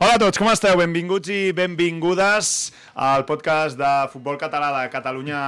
Hola a tots, com esteu? Benvinguts i benvingudes al podcast de futbol català de Catalunya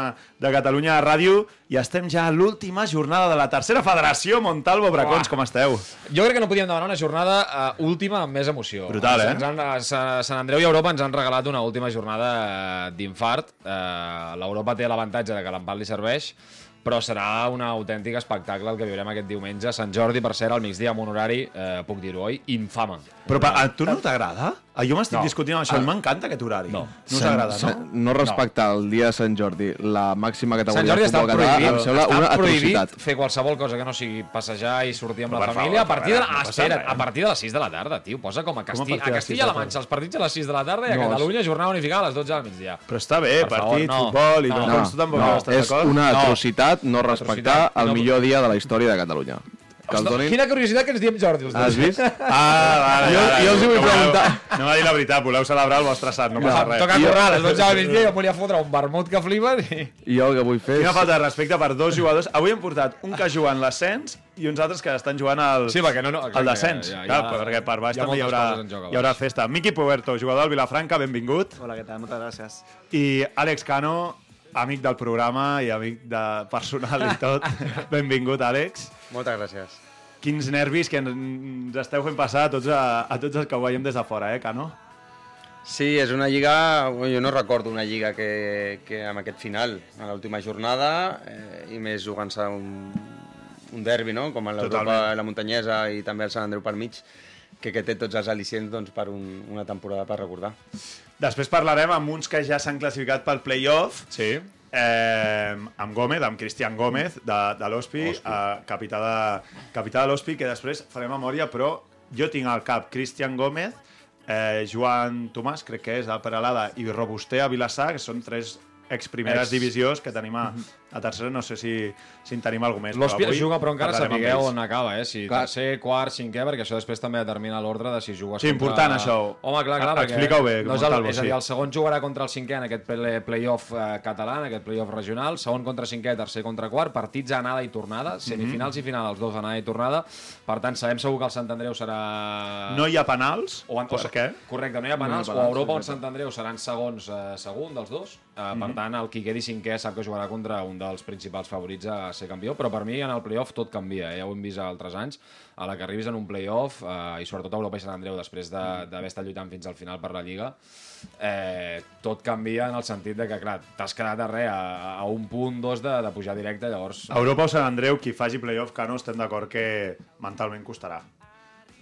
de Catalunya Ràdio i estem ja a l'última jornada de la tercera federació Montalvo Bracons, com esteu? Jo crec que no podíem demanar una jornada uh, última amb més emoció. Brutal, eh? Ens han, Sa- Sant Andreu i Europa ens han regalat una última jornada eh, d'infart. Uh, L'Europa té l'avantatge de que l'empat li serveix, però serà un autèntic espectacle el que viurem aquest diumenge. Sant Jordi, per cert, al migdia amb un horari, eh, puc dir-ho, oi? Infame. Però a tu no t'agrada? Ah, Jo m'estic No. discutint amb això, i m'encanta aquest horari. No. No us agrada, no? no respectar el dia de Sant Jordi, la màxima Sant categoria Jordi de està futbol català, em sembla una atrocitat. fer qualsevol cosa que no sigui passejar i sortir amb Però la família favor, a partir de, no ah, passa espera, res. a partir de les 6 de la tarda, tio. Posa com a, Com a a Castilla-La la Manxa els partits a les 6 de la tarda i a No, Catalunya jornada unificada a les 12 del migdia. Però està bé, Per favor, partit, no. futbol i No. No, tampoc no, estàs és una No. atrocitat no respectar el no. millor dia de la història de Catalunya. Que el Ostres, donin... Quina curiositat que ens diem Jordi, els dos. Has vist? Ah, vale, Jo- vale, jo els hi vull preguntar. No va dir la veritat, voleu celebrar el vostre sant, no No, passa res. toca currar a les 12 del migdia jo volia fotre un vermut que flipen i... I jo el que vull fer Quina falta de respecte per dos jugadors. Avui hem portat un que juga en l'ascens i uns altres que estan jugant al, Sí, perquè no- no, al descens. ja- ja- Clar, ja- perquè per baix hi també hi moltes haurà, joc hi haurà festa. Miqui Puerto, jugador del Vilafranca, benvingut. Hola, ¿qué tal? Muchas gracias. I Àlex Cano, amic del programa i amic de personal i tot. benvingut, Àlex. Moltes gràcies. Quins nervis que ens esteu fent passar a tots, a, a tots els que ho veiem des de fora, eh, Cano? Sí, és una lliga... Jo no recordo una lliga que, que amb aquest final, a l'última jornada, eh, i més jugant-se un, un derbi, no? com a l'Europa, la Muntanyesa i també el Sant Andreu pel mig, que, que té tots els al·licients doncs, per un, una temporada per recordar. Després parlarem amb uns que ja s'han classificat pel play-off. Sí. Eh, amb Gómez, amb Cristian Gómez, de, de l'Hospi, eh, capità, de, capità de que després faré memòria, però jo tinc al cap Cristian Gómez, eh, Joan Tomàs, crec que és, a Peralada, i Robuster a Vilassar, que són tres ex primeres Ex. divisions que tenim a, a tercera, no sé si, si en tenim algú més. L'Hòspia avui juga, però encara sapigueu on acaba, eh? Si Clar. tercer, quart, cinquè, perquè això després també determina l'ordre de si jugues Sí, contra... important, això. Home, clar, clar, Ah, perquè... explica-ho bé, No és, el, és a dir, sí. el segon jugarà contra el cinquè en aquest play- play-off eh, català, en aquest play-off regional, segon contra cinquè, tercer contra quart, partits anada i tornada, Mhm. semifinals i final, els dos anada i tornada. Per tant, sabem segur que el Sant Andreu serà... No hi ha penals? o, en, per què? Correcte, no hi ha penals. No hi ha o a penals, Europa o en Sant Andreu seran segons eh, segon dels dos. Mhm. Per tant, el qui quedi cinquè sap que jugarà contra un dels principals favorits a ser campió, però per mi en el playoff tot canvia, eh? ja ho hem vist altres anys. A la que arribis en un playoff, eh, i sobretot a Europa i Sant Andreu, després de- d'haver estat lluitant fins al final per la Lliga, eh, tot canvia en el sentit de que, clar, t'has quedat a res, a, a un punt, dos de, de pujar directe, llavors... A Europa o Sant Andreu, qui faci play-off, que no estem d'acord que mentalment costarà.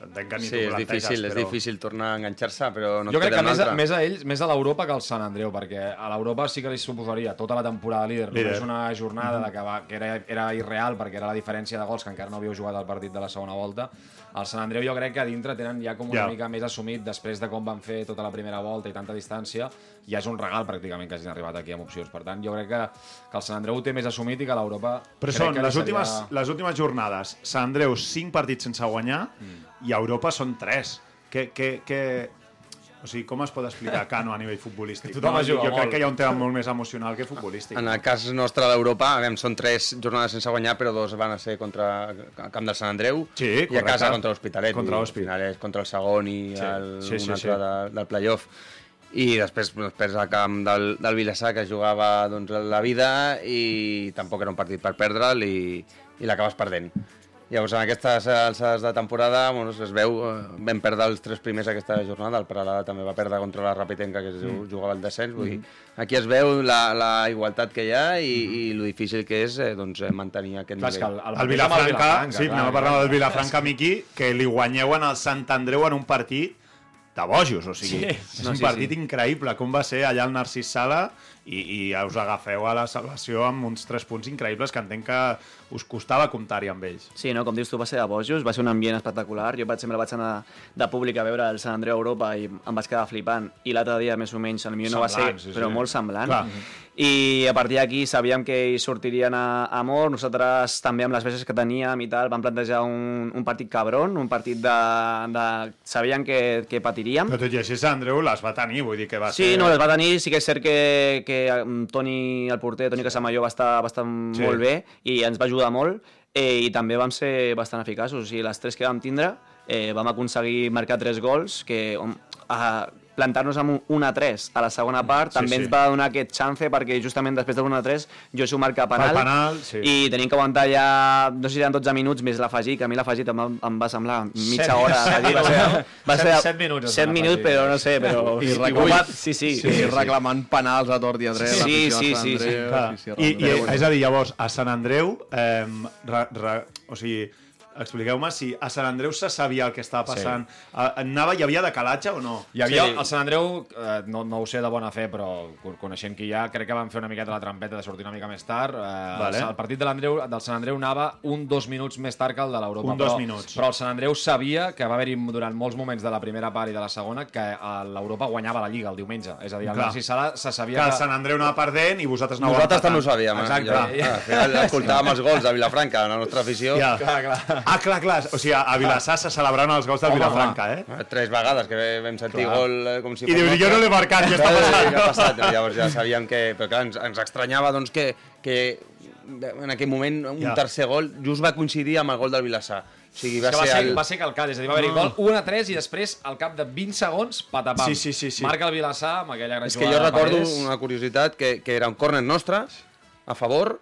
Entenc que ni Sí, tu és planteges, difícil, és però... difícil tornar a enganxar-se, però no jo crec que més a, més a ells, més a l'Europa que al Sant Andreu, perquè a l'Europa sí que li suposaria tota la temporada líder, Líder. només una jornada de que, va, que era, era irreal perquè era la diferència de gols que encara no havíeu jugat el partit de la segona volta. Al Sant Andreu jo crec que a dintre tenen ja com una Ja. mica més assumit després de com van fer tota la primera volta i tanta distància, ja és un regal pràcticament que hagin arribat aquí amb opcions. Per tant, jo crec que, que el Sant Andreu ho té més assumit i que l'Europa... Però són les últimes, seria- les últimes jornades. Sant Andreu, 5 partits sense guanyar, Mm. I a Europa són 3. Que, que, que... O sigui, com es pot explicar Cano a nivell futbolístic? no? juga jo crec molt. que hi ha un tema molt més emocional que futbolístic. En el cas nostre de l'Europa, aviam, són tres jornades sense guanyar, però dos van a ser contra el camp del Sant Andreu Sí, i a correcte. casa contra l'Hospitalet. Contra Vull dir, l'Hospi. Al final és contra el segon i Sí, el, sí, sí, un sí. altre de, del playoff. I després, després al camp del, del Vilassar, que jugava doncs, la vida i tampoc era un partit per perdre'l i, i l'acabes perdent. Llavors, en aquestes alçades de temporada, bueno, es veu, eh, vam perdre els tres primers aquesta jornada, el Peralada també va perdre contra la Rapitenca, que es mm. jugava al descens, vull dir, aquí es veu la, la igualtat que hi ha i, i lo difícil que és eh, doncs, eh, mantenir aquest Clar, és que el, nivell. el, El amb Vilafranca, sí, anem a parlar del Vilafranca, Miqui, que li guanyeu en el Sant Andreu en un partit de bojos, o sigui, Sí. és No, un sí, partit sí. increïble, com va ser allà al Narcís Sala i, i us agafeu a la salvació amb uns tres punts increïbles que entenc que us costava comptar-hi amb ells. Sí, no? com dius tu, va ser de bojos, va ser un ambient espectacular. Jo, per exemple, vaig anar de públic a veure el Sant Andreu Europa i em vaig quedar flipant. I l'altre dia, més o menys, el millor no va ser, sí, sí. però molt semblant. Clar. I a partir d'aquí sabíem que hi sortirien a, a mort. Nosaltres també amb les bases que teníem i tal vam plantejar un, un partit cabron, un partit de... de... Sabíem que, que patiríem. Però tot i així, Sant Andreu les va tenir, vull dir que va Sí, ser... no, les va tenir. Sí que és cert que, que Toni, el porter, Toni Casamalló, va estar, va estar Sí. sí. molt bé i ens va ajudar molt eh, i també vam ser bastant eficaços. O sigui, les tres que vam tindre eh, vam aconseguir marcar tres gols que on, a, plantar-nos amb un 1 a 3 a la segona part Sí, també sí. ens va donar aquest chance perquè justament després del 1 a 3 Josu marca penal, penal, sí. i tenim que aguantar ja, no sé si eren 12 minuts més l'afegit, que a mi l'afegit em, em va semblar mitja Set- hora set d'afegit, va ser, minuts. va Set- ser, set minuts es set van minuts, afegir. però no sé, però... I reclamat- sí, sí, Sí, sí, reclamant penals a tort i a dret. Sí, l'afició sí, de Sant sí, sí. Andreu, Clar. sí, sí, I, i, arreu. és a dir, llavors, a Sant Andreu, eh, re, re, o sigui, expliqueu-me si a Sant Andreu se sabia el que estava passant. Sí. Anava, hi havia decalatge o no? Hi havia Sí. el Sant Andreu, eh, no, no ho sé de bona fe, però con- coneixent qui hi ha, crec que van fer una miqueta la trampeta de sortir una mica més tard. Eh, Vale. el, partit de l'Andreu del Sant Andreu anava un dos minuts més tard que el de l'Europa. Un dos però, minuts. Però el Sant Andreu sabia que va haver-hi durant molts moments de la primera part i de la segona que eh, l'Europa guanyava la Lliga el diumenge. És a dir, el Clar. Narcís Sala se Que sabia el Sant Andreu anava perdent i vosaltres anàveu Nosaltres també ho sabíem. Exacte. Eh? Jo, al final escoltàvem els gols de Vilafranca, la nostra afició. Ja. Clar, clar. Ah, clar, clar. O sigui, a Vilassar se celebraven els gols del Home, Vilafranca, eh? Eh, Tres vegades que vam sentir Clar. gol eh, com si I dius, jo no l'he marcat, què està Clar, passant? Què ha passat? Llavors ja sabíem que... Però clar, ens, ens estranyava doncs, que, que en aquell moment un Ja. tercer gol just va coincidir amb el gol del Vilassar. O sigui, va, Va, va, ser, el... va ser calcat, és a dir, va haver-hi gol 1 a 3 i després, al cap de 20 segons, patapam. Sí, sí, sí, sí. Marca el Vilassar amb aquella gran És que jugada jo de recordo Paredes. una curiositat, que, que era un córner nostre, a favor,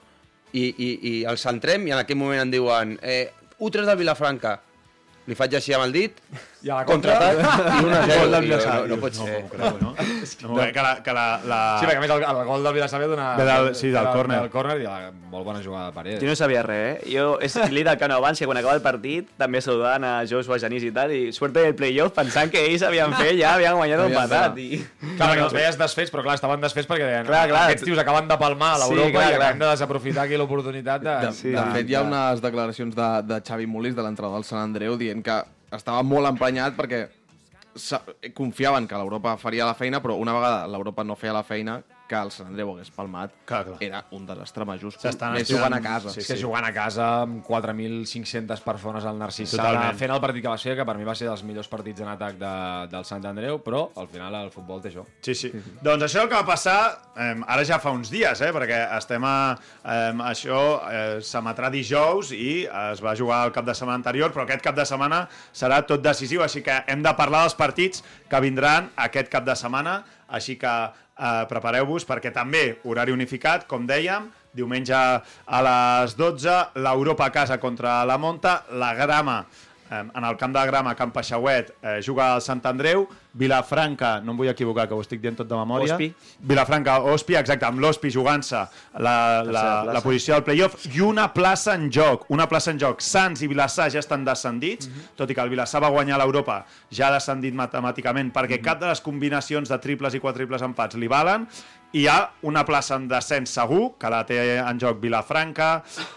i, i, i el centrem, i en aquell moment em diuen eh, U3 del Vilafranca. Li faig així amb el dit, I a la contraatac, i una Gol del Vilassar. No, no pot no, ser. m'ho creu, no? no crec, que la, que la, la... Sí, perquè a més el, el gol del Vilassar ve d'una... Ve del- sí, del córner. Del córner i la molt bona jugada de Paredes. Jo no sabia res, eh? Jo és l'he del Cano abans, que quan acaba el partit també saludant a Joshua, Genís i tal, i suerte del playoff pensant que ells havien fet, ja havien guanyat un patat. I... Clar, perquè els veies desfets, però clar, estaven desfets perquè deien Clar, clar. aquests tios acaben de palmar a Sí, l'Europa clar, i clar. acabem de desaprofitar aquí l'oportunitat de... De, Sí, de sí, fet, hi ha unes declaracions de, de Xavi Molís, de l'entrenador del Sant Andreu, dient que estava molt emprenyat perquè confiaven que l'Europa faria la feina, però una vegada l'Europa no feia la feina, que el Sant Andreu hagués palmat, Clar, clar. era un desastre majúscul. S'estan Més jugant a casa. sí, És que jugant a casa amb 4.500 persones al Narcís Sala, Totalment. fent el partit que va ser, que per mi va ser dels millors partits en atac de, del Sant Andreu, però al final el futbol té això. Sí, sí. Doncs això el que va passar eh, ara ja fa uns dies, eh, perquè estem a... Eh, això eh, s'emetrà dijous i es va jugar el cap de setmana anterior, però aquest cap de setmana serà tot decisiu, així que hem de parlar dels partits que vindran aquest cap de setmana, així que eh, prepareu-vos perquè també horari unificat, com dèiem, diumenge a les 12, l'Europa a casa contra la Monta, la Grama eh, en el camp de Grama, Camp Peixauet, eh, juga al Sant Andreu, Vilafranca, no em vull equivocar, que ho estic dient tot de memòria. Ospi. Vilafranca, Ospi, exacte, amb l'Ospi jugant-se la, la, la posició del playoff i una plaça en joc, una plaça en joc. Sants i Vilassar ja estan descendits, tot i que el Vilassar va guanyar l'Europa, ja ha descendit matemàticament, perquè cap de les combinacions de triples i quadriples empats li valen, hi ha una plaça en descens segur, que la té en joc Vilafranca,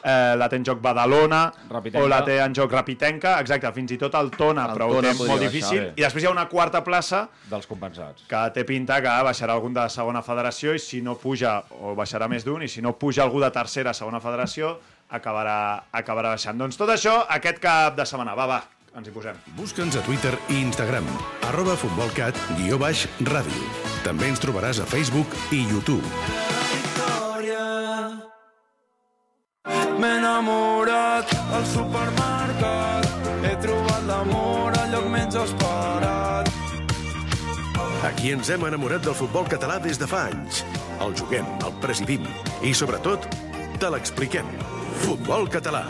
eh, la té en joc Badalona, Rapitenca. o la té en joc Rapitenca, exacte, fins i tot el Tona, El però ho Tona té podria molt baixar, difícil. bé. I després hi ha una quarta plaça Dels compensats. que té pinta que baixarà algun de segona federació i si no puja, o baixarà més d'un, i si no puja algú de tercera a segona federació, acabarà, acabarà baixant. Doncs tot això aquest cap de setmana. Va, va, ens hi posem. Busca'ns a Twitter i Instagram, arroba futbolcat, guió baix, ràdio. També ens trobaràs a Facebook i YouTube. M'he enamorat al supermercat, he trobat l'amor Aquí ens hem enamorat del futbol català des de fa anys. El juguem, el presidim i, sobretot, te l'expliquem. Futbol català,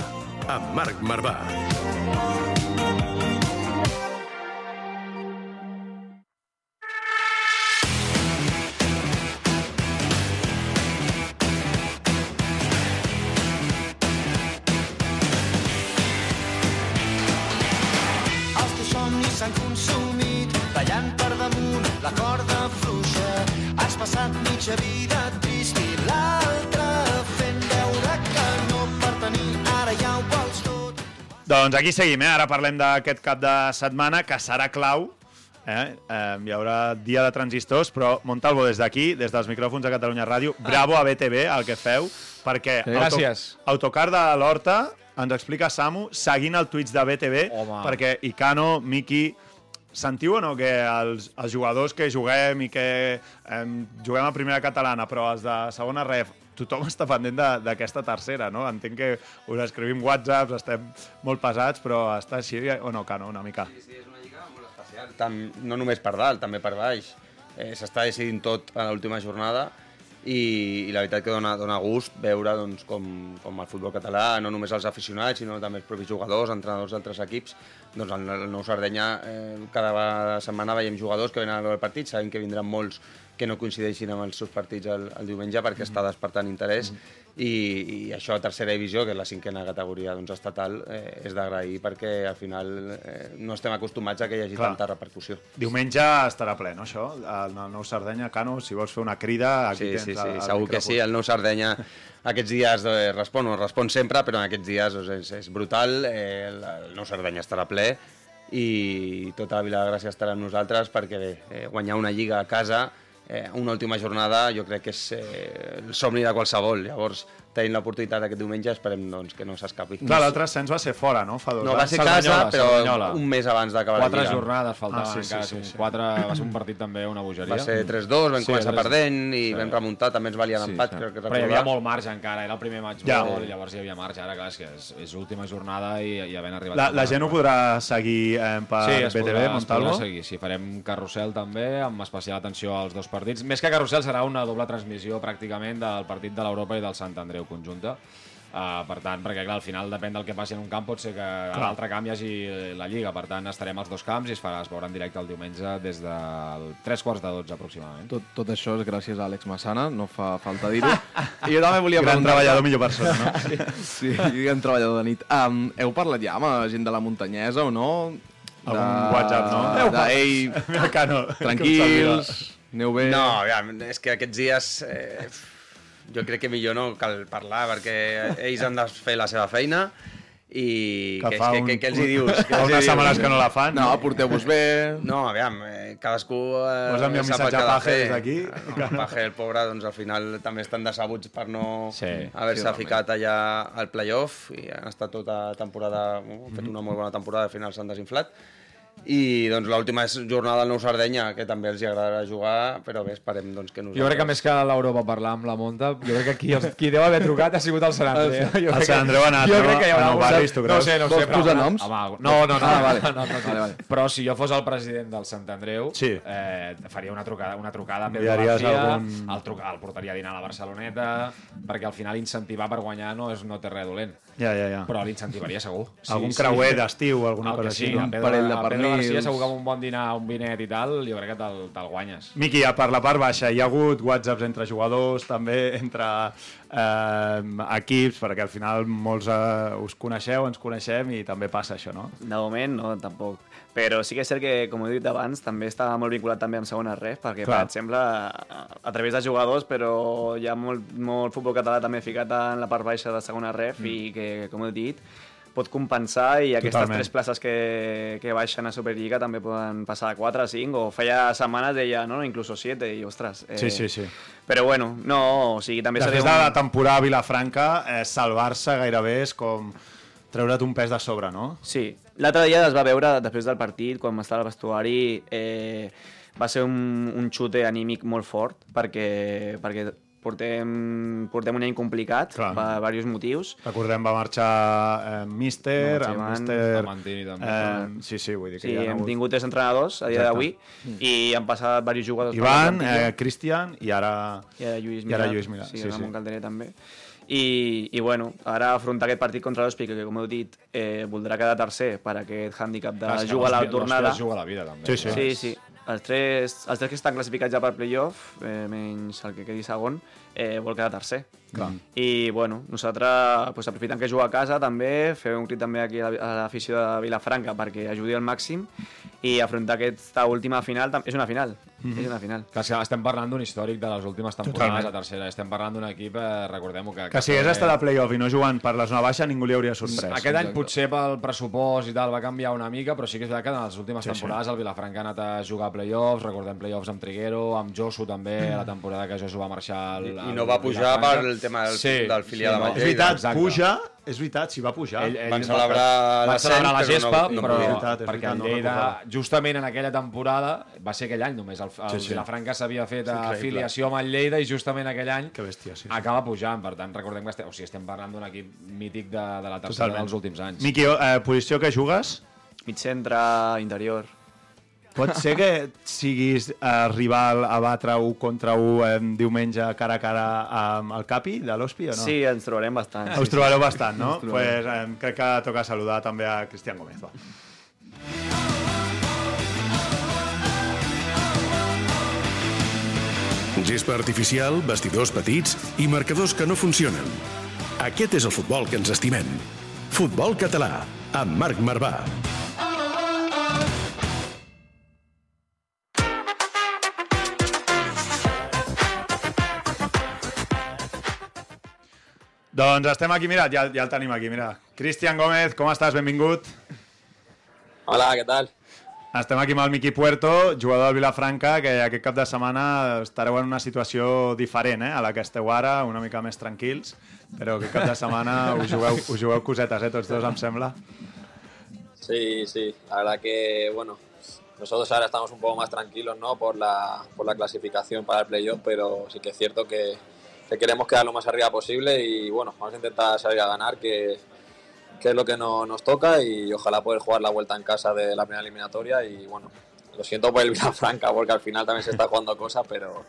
amb Marc Marvà. Els teus somnis s'han consumit, ballant per damunt la corda fluixa. Has passat mitja vida trist i l'altra fent veure que no per tenir ara ja ho vols tot. Doncs aquí seguim, eh? Ara parlem d'aquest cap de setmana, que serà clau. Eh? Eh, hi haurà dia de transistors, però Montalvo, des d'aquí, des dels micròfons de Catalunya Ràdio, bravo a BTV, el que feu, perquè Gràcies. Autocar de l'Horta ens explica Samu, seguint el tuits de BTV, Home. perquè Icano, Miki, sentiu o no que els, els jugadors que juguem i que eh, juguem a primera catalana, però els de segona ref, tothom està pendent de- d'aquesta tercera, no? Entenc que us escrivim whatsapps, estem molt pesats, però està així o no, Cano, una mica? Tam, no només per dalt, també per baix. Eh, S'està decidint tot a l'última jornada i, i la veritat que dona, dona gust veure doncs, com, com el futbol català, no només els aficionats, sinó també els propis jugadors, entrenadors d'altres equips, doncs el, el Nou Sardenya eh, cada setmana veiem jugadors que venen a veure el partit, sabem que vindran molts que no coincideixin amb els seus partits el, el diumenge perquè està despertant interès i, i això a tercera divisió, que és la cinquena categoria doncs, estatal, eh, és d'agrair perquè al final eh, no estem acostumats a que hi hagi Clar. tanta repercussió. Diumenge estarà ple, no, això? El el Nou Sardenya, Cano, si vols fer una crida, aquí Sí, tens sí, sí, el, el segur que sí. El Nou Sardenya aquests dies eh, respon, o respon sempre, però en aquests dies doncs, és, és brutal. Eh, el, el Nou Sardenya estarà ple i tota la Vila de Gràcia estarà amb nosaltres perquè bé, eh, guanyar una lliga a casa eh, una última jornada jo crec que és eh, el somni de qualsevol. Llavors, tenint l'oportunitat aquest diumenge, esperem doncs, que no s'escapi. Clar, l'altre ascens va ser fora, no? Fa dos No, va ser casa, Cerdanyola, però Cerdanyola. un mes abans d'acabar la Quatre lliga. jornades faltaven Ah, sí, sí, encara. sí, Sí, sí. Quatre, va ser un partit també una bogeria. Va ser 3-2, vam Sí, començar 3-2. perdent i Sí. vam remuntar, també ens valia l'empat, sí. crec que Però hi havia molt marge encara, era el primer maig Ja. ja. i llavors hi havia marge. Ara, clar, és que és, és l'última jornada i, i havent arribat... La, la gent ho podrà seguir eh, per Sí, es BTV, podrà, Montalvo? podrà seguir. Sí, farem carrusel també, amb especial atenció als dos partits. Més que carrusel serà una doble transmissió pràcticament del partit de l'Europa i del Sant Andreu conjunta. Uh, per tant, perquè clar, al final depèn del que passi en un camp, pot ser que a l'altre camp hi hagi la Lliga, per tant estarem als dos camps i es, farà, es veurà en directe el diumenge des del 3 quarts de 12 aproximadament. Tot, tot això és gràcies a Àlex Massana, no fa falta dir-ho. I jo també volia Gran preguntar... treballador, millor persona, no? Sí, gran treballador de nit. Um, heu parlat ja amb la gent de la muntanyesa o no? Algun WhatsApp, no? De, de, ei, Mira, Cano. tranquils, aneu bé... No, aviam, és que aquests dies eh, jo crec que millor no cal parlar perquè ells han de fer la seva feina i Que que, que, un- que, que els hi dius? Que Fa unes setmanes que no la fan. No, porteu-vos bé... No, aviam, eh, cadascú eh, Vols enviar un sap el missatge que a ha de Paje fer. des d'aquí? No, Paje, el pobre, doncs al final també estan decebuts per no Sí, haver-se sí, ficat allà al playoff i han estat tota temporada, han fet una molt bona temporada, al final s'han desinflat. I doncs l'última és jornada del Nou Sardenya, que també els hi agradarà jugar, però bé, esperem doncs, que nosaltres... Jo crec que més que l'Europa parlar amb la Monta, jo crec que qui, els, qui deu haver trucat ha sigut el Sant Andreu. Jo El crec Sant Andreu ha anat, jo no? crec que hi haurà A Nou algun- Barris, tu No sé, no Vols sé. però posar noms? Home, no, no, no, Ah, no, vale. no, no, no, Vale, vale. Però si jo fos el president del Sant Andreu, Sí. eh, faria una trucada, una trucada a Pedro García, algun- el, truca, el portaria a dinar a la Barceloneta, perquè al final incentivar per guanyar no, és, no té res dolent. Ja, ja, ja. Però l'incentivaria segur. Algun creuer d'estiu, alguna El cosa sí, així, no? a Pedro, parell de a Pedro pernils. García segur que amb un bon dinar, un vinet i tal, jo crec que te'l te guanyes. Miqui, ja per la part baixa, hi ha hagut whatsapps entre jugadors, també entre eh, equips, perquè al final molts eh, us coneixeu, ens coneixem i també passa això, no? De moment, no, tampoc. Però sí que és cert que, com he dit abans, també està molt vinculat també amb segona ref, perquè, Clar. per exemple, a, a través de jugadors, però hi ha molt, molt futbol català també ficat en la part baixa de segona ref mm. i que, com he dit, pot compensar i aquestes Totalment. tres places que, que baixen a Superliga també poden passar a 4, 5, o feia setmanes deia, no, incluso 7, i ostres... Eh, Sí, sí, sí. Però bueno, no, o sigui, també Després de seria la temporada a Vilafranca, eh, salvar-se gairebé és com treure't un pes de sobre, no? Sí, l'altre dia es va veure després del partit, quan estava al vestuari, eh, va ser un, un xute anímic molt fort, perquè, perquè portem, portem un any complicat Clar. per diversos motius. Recordem, va marxar eh, Mister, Ivan, Mister... Mantini també. Eh, sí, sí, vull dir que Sí, ha hem hagut... tingut tres entrenadors a dia d'avui i han passat diversos jugadors Ivan, eh, Cristian i ara... I ara Lluís i Milà. ara Lluís Milà, Sí, sí, Ramon sí. Calderer també. I, i bueno, ara afrontar aquest partit contra l'Hospi, que com heu dit, eh, voldrà quedar tercer per aquest hàndicap de Clar, que jugar a la tornada. juga la vida, també. Sí, sí. Sí, sí. Els tres, els tres que estan classificats ja per playoff, eh, menys el que quedi segon, eh, vol quedar tercer. Clar. I, bueno, nosaltres pues, aprofitant que juga a casa també, fer un crit també aquí a la- a l'afició de Vilafranca perquè ajudi al màxim i afrontar aquesta última final, és una final, és una final. Clar, que estem parlant d'un històric de les últimes temporades Totalment. a tercera. Estem parlant d'un equip, eh, recordem-ho, que... Que si hagués estat a playoff i no jugant per la zona baixa, ningú li hauria sorprès. Aquest any potser pel pressupost i tal va canviar una mica, però sí que és veritat que en les últimes Sí, sí. temporades el Vilafranca ha anat a jugar a playoffs, recordem playoffs amb Triguero, amb Josu també, Mm. la temporada que Josu va marxar al, I, no va pujar Vilafranca. pel tema del, Sí, del filial sí, no. el És Lleida. veritat, Exacte. puja, és veritat, si va pujar. Ell, ell Van celebrar van l'ascens, celebrar la però no- gespa, no però. És veritat, és perquè veritat, el no Lleida, recordava. justament en aquella temporada, va ser aquell any només, el, el Sí, sí. Vilafranca s'havia fet És increïble. afiliació amb el Lleida i justament aquell any Que bèstia, sí. sí. acaba pujant, per tant, recordem que estem, o sigui, estem parlant d'un equip mític de, de la tercera Totalment. dels últims anys. Miqui, eh, posició que jugues? Mig centre, interior. Pot ser que siguis eh, rival a batre 1 contra 1 eh, diumenge cara a cara amb el Capi de l'Hospi o no? Sí, ens trobarem bastant. Us trobareu bastant, no? Doncs pues, eh, crec que toca saludar també a Cristian Gómez. Va. Gespa artificial, vestidors petits i marcadors que no funcionen. Aquest és el futbol que ens estimem. Futbol català, amb Marc Marvà. Doncs estem aquí, mira, ja, ja el tenim aquí, mira. Cristian Gómez, com estàs? Benvingut. Hola, què tal? Estem aquí amb el Miqui Puerto, jugador del Vilafranca, que aquest cap de setmana estareu en una situació diferent eh, a la que esteu ara, una mica més tranquils, però aquest cap de setmana us jugueu, us jugueu cosetes, eh, tots dos, em sembla. Sí, sí, la verdad que, bueno, nosotros ahora estamos un poco más tranquilos, ¿no? Por la, por la clasificación para el playoff, pero sí que es cierto que, que queremos quedar lo más arriba posible y, bueno, vamos a intentar salir a ganar, que, que es lo que no- nos toca y ojalá poder jugar la vuelta en casa de la primera eliminatoria y, bueno, lo siento por el Vilafranca porque al final también se está jugando cosas, pero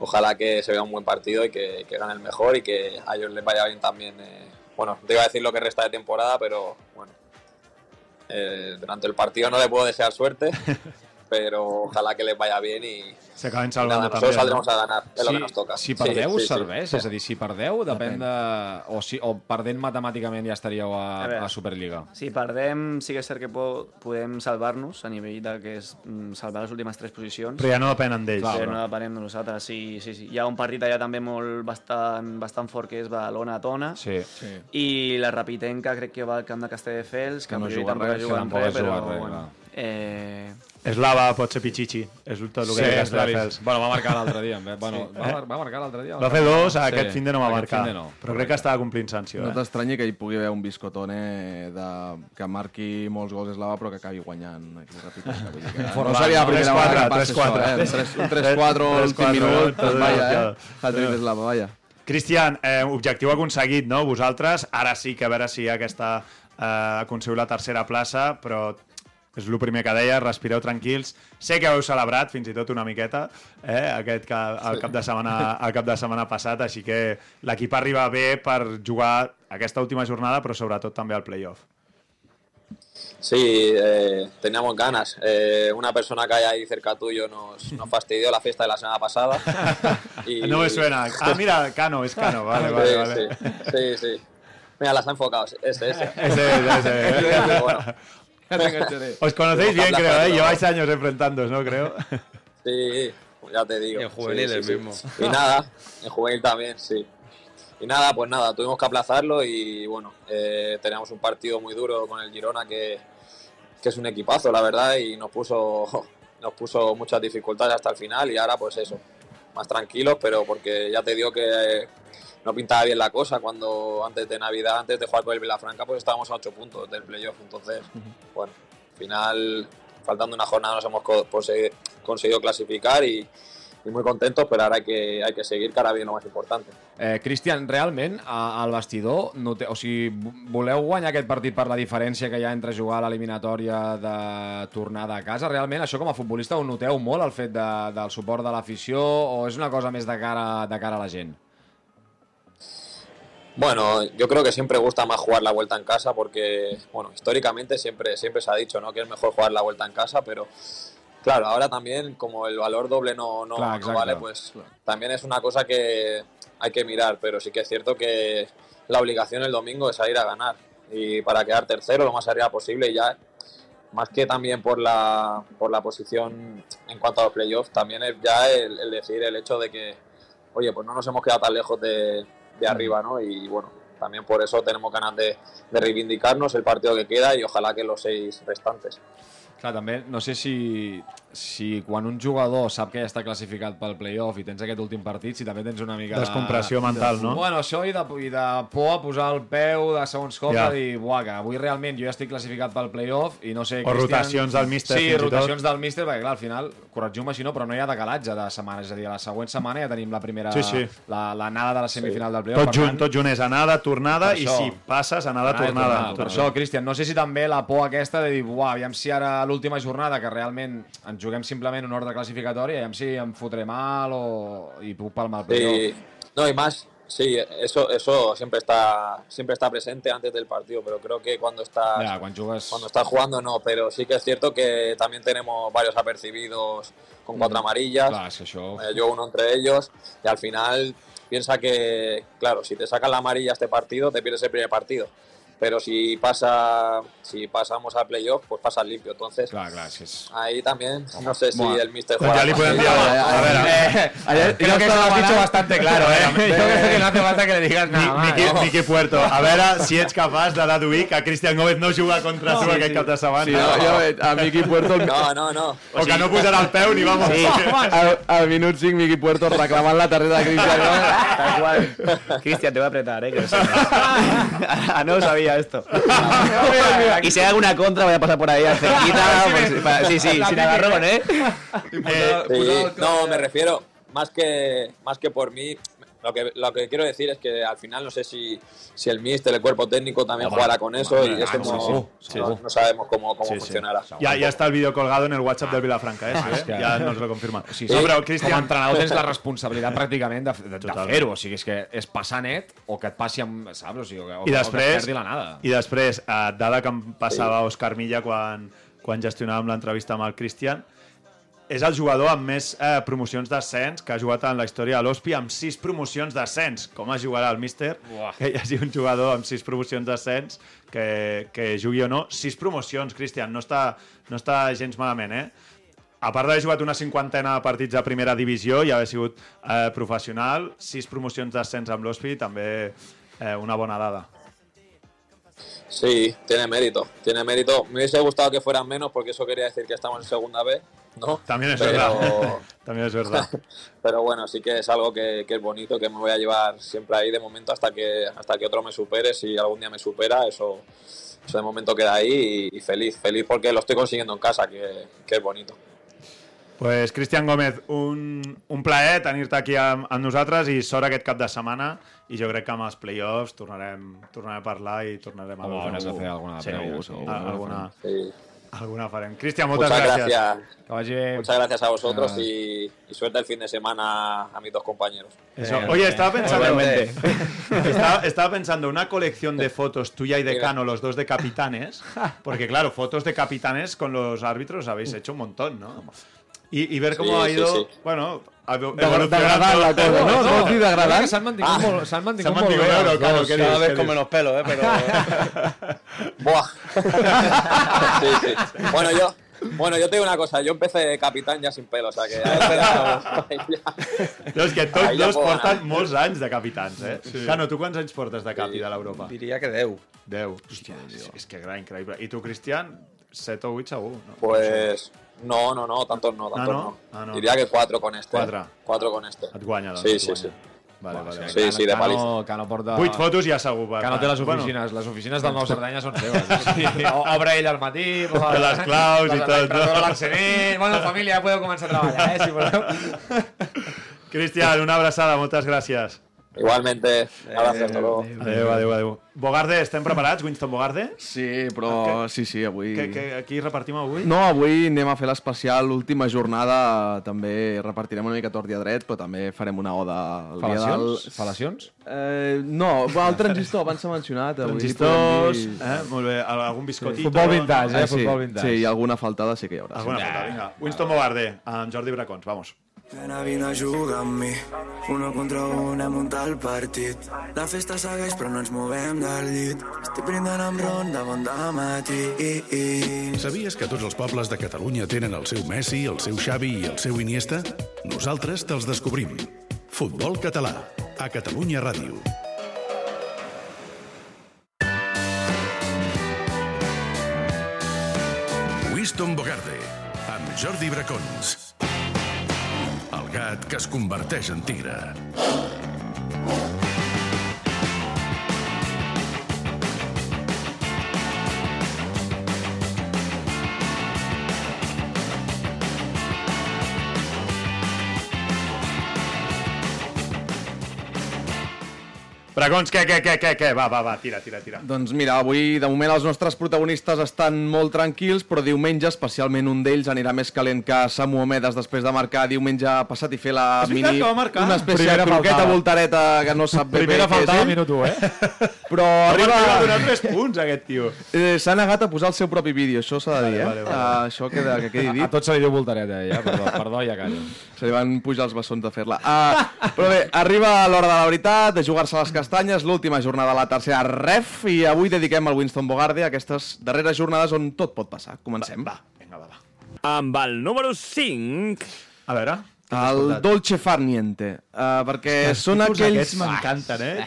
ojalá que se vea un buen partido y que, que gane el mejor y que a ellos les vaya bien también. eh, bueno, te iba a decir lo que resta de temporada, pero bueno, eh, durante el partido no le puedo desear suerte, pero ojalá que les vaya bien y S'acaben nada, salvant nosotros també. saldremos No? a ganar, es lo que nos toca. Si Sí, perdeu, sí, sí. serveix? És a dir, si perdeu, depèn de... O, si, o perdent matemàticament ja estaríeu a, A veure. a Superliga. Si perdem, sí que és cert que po podem salvar-nos a nivell de que és mm, salvar les últimes tres posicions. Però ja no depenen d'ells. Però no depenem de nosaltres, sí, sí, sí. Hi ha un partit allà també molt bastant, bastant fort que és Badalona-Tona Sí. Sí. i la Rapitenca crec que va al camp de Castelldefels, que, Que no juga res, que tampoc res, juga però res, bueno, eh, Eslava pot ser Pichichi, és tot el que sí, és. Castelldefels. Bueno, va marcar l'altre dia. eh? Bueno, va, mar- va marcar l'altre dia. Va fer dos, Sí, aquest fin de no va marcar. no. Però crec que estava complint sanció. No Eh? t'estranyi que hi pugui haver un biscotone de... que marqui molts gols eslava però que acabi guanyant dir que no seria la primera 3-4, vegada que passa 3-4. això, eh? Tres- Un 3-4 a l'últim 3-4, minut, doncs vaya, desgraciado. eh? Hat-trick d'eslava, vaya. Cristian, eh, objectiu aconseguit, no? Vosaltres, ara sí que a veure si aquesta eh, aconseguiu la tercera plaça, però és el primer que deia, respireu tranquils. Sé que heu celebrat fins i tot una miqueta eh, aquest ca, el, cap de setmana, el cap de setmana passat, així que l'equip arriba bé per jugar aquesta última jornada, però sobretot també al playoff. Sí, eh, teníamos ganas. Eh, una persona que hay ahí cerca tuyo nos, nos fastidió la fiesta de la semana pasada. y- No me suena. Ah, mira, Cano, es Cano, vale, vale, sí, vale. sí, sí, sí. Mira, las ha enfocado. Ese, ese. Ese, ese, ese. Bueno, Os conocéis bien, creo, ¿eh? Lleváis años enfrentándoos, ¿no? Creo. Sí, ya te digo. En Sí, sí, sí. mismo. Y nada, en juvenil también, sí. Y nada, pues nada, tuvimos que aplazarlo y bueno, eh, teníamos un partido muy duro con el Girona que, que es un equipazo, la verdad, y nos puso, nos puso muchas dificultades hasta el final y ahora pues eso, más tranquilos, pero porque ya te digo que eh, no pintaba bien la cosa cuando antes de Navidad, antes de jugar con el Vilafranca, pues estábamos a 8 puntos del playoff, entonces, bueno, al final, faltando una jornada nos hemos consegui- conseguido clasificar y, y muy contentos, pero ahora hay que, hay que seguir, que ahora viene lo más importante. Eh, Cristian, realment, al vestidor, note... o sigui, vo- voleu guanyar aquest partit per la diferència que hi ha entre jugar a l'eliminatòria de tornada a casa? Realment, això com a futbolista ho noteu molt, el fet de, del suport de l'afició, o és una cosa més de cara, de cara a la gent? Bueno, yo creo que siempre gusta más jugar la vuelta en casa porque, bueno, históricamente siempre, siempre se ha dicho ¿no? que es mejor jugar la vuelta en casa, pero claro, ahora también como el valor doble no, no, Claro, no vale, pues también es una cosa que hay que mirar, pero sí que es cierto que la obligación el domingo es salir a ganar y para quedar tercero lo más arriba posible y ya más que también por la, por la posición en cuanto a los playoffs, también es ya el, el decir el hecho de que, oye, pues no nos hemos quedado tan lejos de, de arriba, ¿no? Y bueno, también por eso tenemos ganas de, de reivindicarnos el partido que queda y ojalá que los seis restantes. Clar, també, no sé si, si quan un jugador sap que ja està classificat pel playoff i tens aquest últim partit, si també tens una mica Descompressió de... mental, no? Bueno, això i de, i de por a posar el peu de segons cops Ja. yeah. dir, buah, que avui realment jo ja estic classificat pel playoff i no sé... O rotacions del míster, Sí, tot. rotacions del míster, perquè clar, al final, corregiu-me si no, però no hi ha decalatge de setmana, és a dir, la següent setmana ja tenim la primera... Sí, sí. La, l'anada de la semifinal del playoff. Tot junt, tot junt és anada, tornada, Per i això. si passes, anada, Anada i tornada. tornada. Per això, Cristian, no sé si també la por aquesta de dir, uah, aviam si ara l'última jornada, que realment ens juguem simplement un ordre classificatori, aviam si em fotré mal o... i puc palmar el playoff. Sí, no, y más, sí, eso, eso siempre está, siempre está presente antes del partido, pero creo que cuando estás, jugues... cuando estás jugando no, pero sí que es cierto que también tenemos varios apercibidos con cuatro amarillas, que això... eh, yo uno entre ellos, y al final piensa que, claro, si te sacan la amarilla este partido, te pierdes el primer partido. Pero si pasa, si pasamos al playoff, pues pasas limpio. Entonces, Clar, clar, és que és... ahí también, no sé si Bueno, el mister juega podem en- dir... A veure, Eh, Ayer- creo que lo has dicho bastante claro, ¿eh? Yo creo que no hace falta que le digas nada más. Miqui, ¿no? Miqui Puerto, a veure si ets capaç de deduir que Cristian Gómez no juga contra tu aquest cap de setmana. Sí, no, jo veig a Miqui Puerto al, No, no, no. O que no posarà el peu ni vamos. sí, al, al minut 5 Miqui Puerto reclamant la tarjeta de Cristian Gómez. Tal cual. Cristian, te voy a apretar, ¿eh? Que. Ah, no lo sabía esto. y si hay alguna contra, voy a pasar por ahí al cerquita. por si- para- sí, sí, sin agarrón, ¿eh? Eh, Sí, no, me refiero, más que, más que por mí, lo que, lo que quiero decir es que al final no sé si, si el míster, el cuerpo técnico también jugará con eso y eso no, no- no sabemos cómo, cómo Sí, sí. funcionará. Ya, ya está el vídeo colgado en el WhatsApp del Vilafranca, ¿eh? Sí, eh? Ja nos lo confirman. Sí, No, sí. però, Com a Cristian... entrenador tens la responsabilitat pràcticament de, de, de fer-ho. O sigui, és que és passar net o que et passi amb... Saps? O sigui, o, I que- o que després, perdi la nada. I després, eh, dada que em passava Òscar Milla quan, quan gestionàvem l'entrevista amb el Cristian, és el jugador amb més eh, promocions d'ascens que ha jugat en la història de l'Hospi amb sis promocions d'ascens. Com es jugarà el míster? Que hi hagi un jugador amb sis promocions d'ascens que, que jugui o no. Sis promocions, Cristian, no està, no està gens malament, eh? A part d'haver jugat una cinquantena de partits de primera divisió i haver sigut eh, professional, sis promocions d'ascens amb l'Hospi, també eh, una bona dada. Sí, tiene mérito, tiene mérito. Me hubiese gustado que fueran menos porque eso quería decir que estamos en segunda B, ¿no? También es Pero- verdad. También es verdad. Pero bueno, sí que es algo que, que es bonito, que me voy a llevar siempre ahí de momento hasta que, hasta que otro me supere. Si algún día me supera, eso, eso de momento queda ahí y, y feliz, feliz porque lo estoy consiguiendo en casa, que, que es bonito. pues Cristian Gómez, un, un plaer tenir-te aquí amb, amb nosaltres i sort aquest cap de setmana i jo crec que amb els play-offs tornarem, tornarem a parlar i tornarem a hauràs de fer alguna sí, prèvia, sí, segur. alguna, Sí. Alguna farem. Cristian, moltes Muchas gràcies. gracias. Que vagi bé. Muchas gracias a vosotros y, y suerte el fin de semana a mis dos compañeros. Eso. Oye, estaba pensando, estaba, estaba pensando una colección de fotos tuya y de Cano, los dos de capitanes, porque claro, fotos de capitanes con los árbitros habéis hecho un montón, ¿no? Y, y ver cómo Sí, ha ido, sí. bueno, Degradant la cosa, no? No, Vols dir degradant? s'han mantingut Ah. molt, s'han mantingut S'han molt mantingut, bé. claro, què Cada vez con menos pelo, ¿eh? Pero... Buah. sí, sí. Bueno, yo, bueno, yo te digo una cosa, yo empecé de capitán ya sin pelo, o sea que... ya- No, és que tots ja dos porten ganar. molts anys de capitans, eh? Sí. Cano, tu quants anys portes de capi Sí. de l'Europa? Diria que 10. 10. Hòstia, és, és que gran, increïble. I tu, Cristian, 7 o 8 segur, no? Pues no, no, no, tantos no, tantos no? no. Ah, no. Diría que cuatro con este. Cuatro. Cuatro con este. Et guanya, doncs. Sí, sí, guanya. sí. Vale, vale, vale. Sí, sí, de Cano, Cano porta... 8 fotos ja segur. va. Cano té les Bueno, oficines, les oficines del Nou Cerdanya són seves. Sí, o- obre ell al matí, posa De les claus i tot, no? a l'encenell... Bueno, família, ja podeu començar a treballar, eh, si voleu. Cristian, una abraçada, moltes gràcies. Igualmente, abrazo, hasta luego. Adéu, adéu, adéu. Bogarde, estem preparats, Winston Bogarde? Sí, però sí, sí, avui... Que, que aquí repartim avui? No, avui anem a fer l'especial, l'última jornada, també repartirem una mica tort i a dret, però també farem una oda al dia del... Fal·lacions? Fal·lacions? Eh, no, bueno, el transistor abans s'ha mencionat. avui Transistors, dir- eh? Molt bé, Al- algun biscotito. Futbol vintage, eh? Ah, sí, Futbol vintage. sí, i alguna faltada sí que hi haurà. Alguna foto, vinga. Winston Bogarde, amb Jordi Bracons, vamos. Nena, vine a jugar amb mi. Uno contra un, hem el partit. La festa segueix, però no ens movem del llit. Estic brindant amb ron de bon matí. Sabies que tots els pobles de Catalunya tenen el seu Messi, el seu Xavi i el seu Iniesta? Nosaltres te'ls descobrim. Futbol català, a Catalunya Ràdio. Winston Bogarde, amb Jordi Bracons. El gat que es converteix en tigre. Bracons, què, què, què, què, què? Va, va, va, tira, tira, tira. Doncs mira, avui de moment els nostres protagonistes estan molt tranquils, però diumenge, especialment un d'ells, anirà més calent que Samu Omedes després de marcar diumenge passat i fer la És mini... que va marcar? Una espècie Primera de croqueta faltada. voltareta que no sap ben bé Primera què és faltada, ell, minut 1, eh? però Arriba... arriba... Va donar 3 punts, aquest tio. Eh, S'ha negat a posar el seu propi vídeo, això s'ha de dir, eh? vale, vale. Ah, això queda, que quedi A dit. tot se li diu voltareta, ja. Perdó, perdó, ja callo. Se li van pujar els bessons de fer-la. Uh, però bé, arriba l'hora de la veritat, de jugar-se les castanyes, l'última jornada de la tercera ref, i avui dediquem al Winston Bogarde a aquestes darreres jornades on tot pot passar. Comencem. Va, vinga, va, va. Amb el número 5... A veure... El Dolce Far Niente, uh, perquè són aquells... Aquests m'encanten, eh?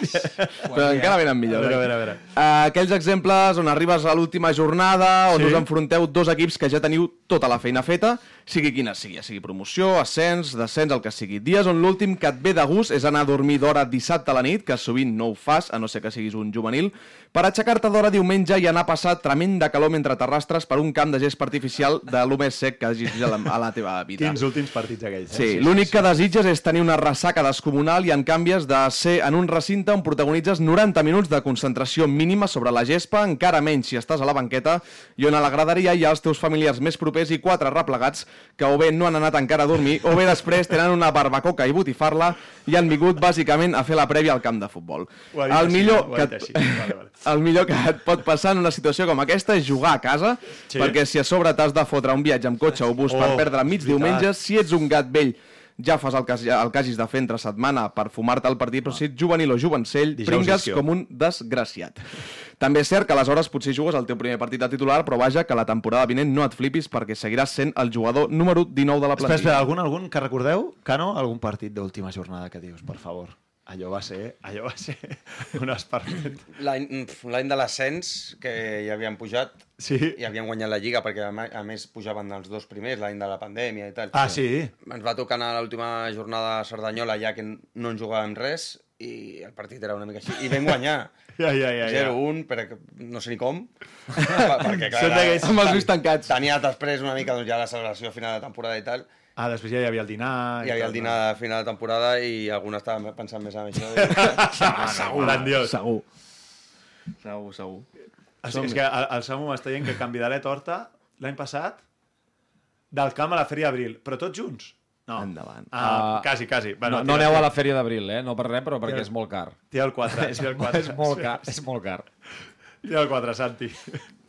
Però encara venen A millor. veure, a eh? veure, a veure. Uh, aquells exemples on arribes a l'última jornada, on Sí. us enfronteu dos equips que ja teniu tota la feina feta, sigui quina sigui, ja sigui promoció, ascens, descens, el que sigui. Dies on l'últim que et ve de gust és anar a dormir d'hora dissabte a la nit, que sovint no ho fas, a no ser que siguis un juvenil, per aixecar-te d'hora diumenge i anar a passar tremenda calor mentre t'arrastres per un camp de gespa artificial de lo més sec que hagis vist a la, a la teva vida. Quins últims partits aquells. Sí, l'únic que desitges és tenir una ressaca descomunal i en canvi has de ser en un recinte on protagonitzes 90 minuts de concentració mínima sobre la gespa, encara menys si estàs a la banqueta, i on a la graderia hi ha els teus familiars més propers i quatre replegats que o bé no han anat encara a dormir o bé després tenen una barbacoca i botifarla i han vingut bàsicament a fer la prèvia al camp de futbol. El així, millor, que et... així. Vale, vale. el millor que et pot passar en una situació com aquesta és jugar a casa, Sí. perquè si a sobre t'has de fotre un viatge amb cotxe o bus per Oh, perdre mig diumenge, si ets un gat vell ja fas el que, el que hagis de fer entre setmana per fumar-te el partit, però si ets juvenil o jovencell, Dijous pringues com un desgraciat. També és cert que aleshores potser jugues el teu primer partit de titular, però vaja, que la temporada vinent no et flipis perquè seguiràs sent el jugador número 19 de la Espera, plantilla. espera, algun, algun que recordeu? Cano, algun partit d'última jornada que dius, per favor. Allò va ser, allò va ser un esperpent. L'any de l'ascens, que ja havien pujat, Sí. i havien guanyat la Lliga, perquè a més pujaven els dos primers, l'any de la pandèmia i tal. Ah, sí? Ens va tocar anar a l'última jornada a Cerdanyola, ja que no en jugàvem res, i el partit era una mica així. I vam guanyar. Ja, ja, ja. ja. 0-1, però no sé ni com. perquè, clar, que- Amb els ulls tancats. Tenia després una mica doncs, ja la celebració final de temporada i tal. Ah, després ja hi havia el dinar... Hi havia el dinar a final de temporada i algun estava pensant més en això. no? Grandiós. Segur. Segur, segur. Sigui, és que el, el Samu m'està dient que canviaré torta l'any passat del camp a la Fèria d'Abril, però tots junts? No. Endavant. Ah, Ah, quasi, quasi. No, no aneu a la fèria d'abril, eh? No per res, però perquè és molt car. Té el 4, té el 4. És molt car, és molt car. Té el 4, Santi.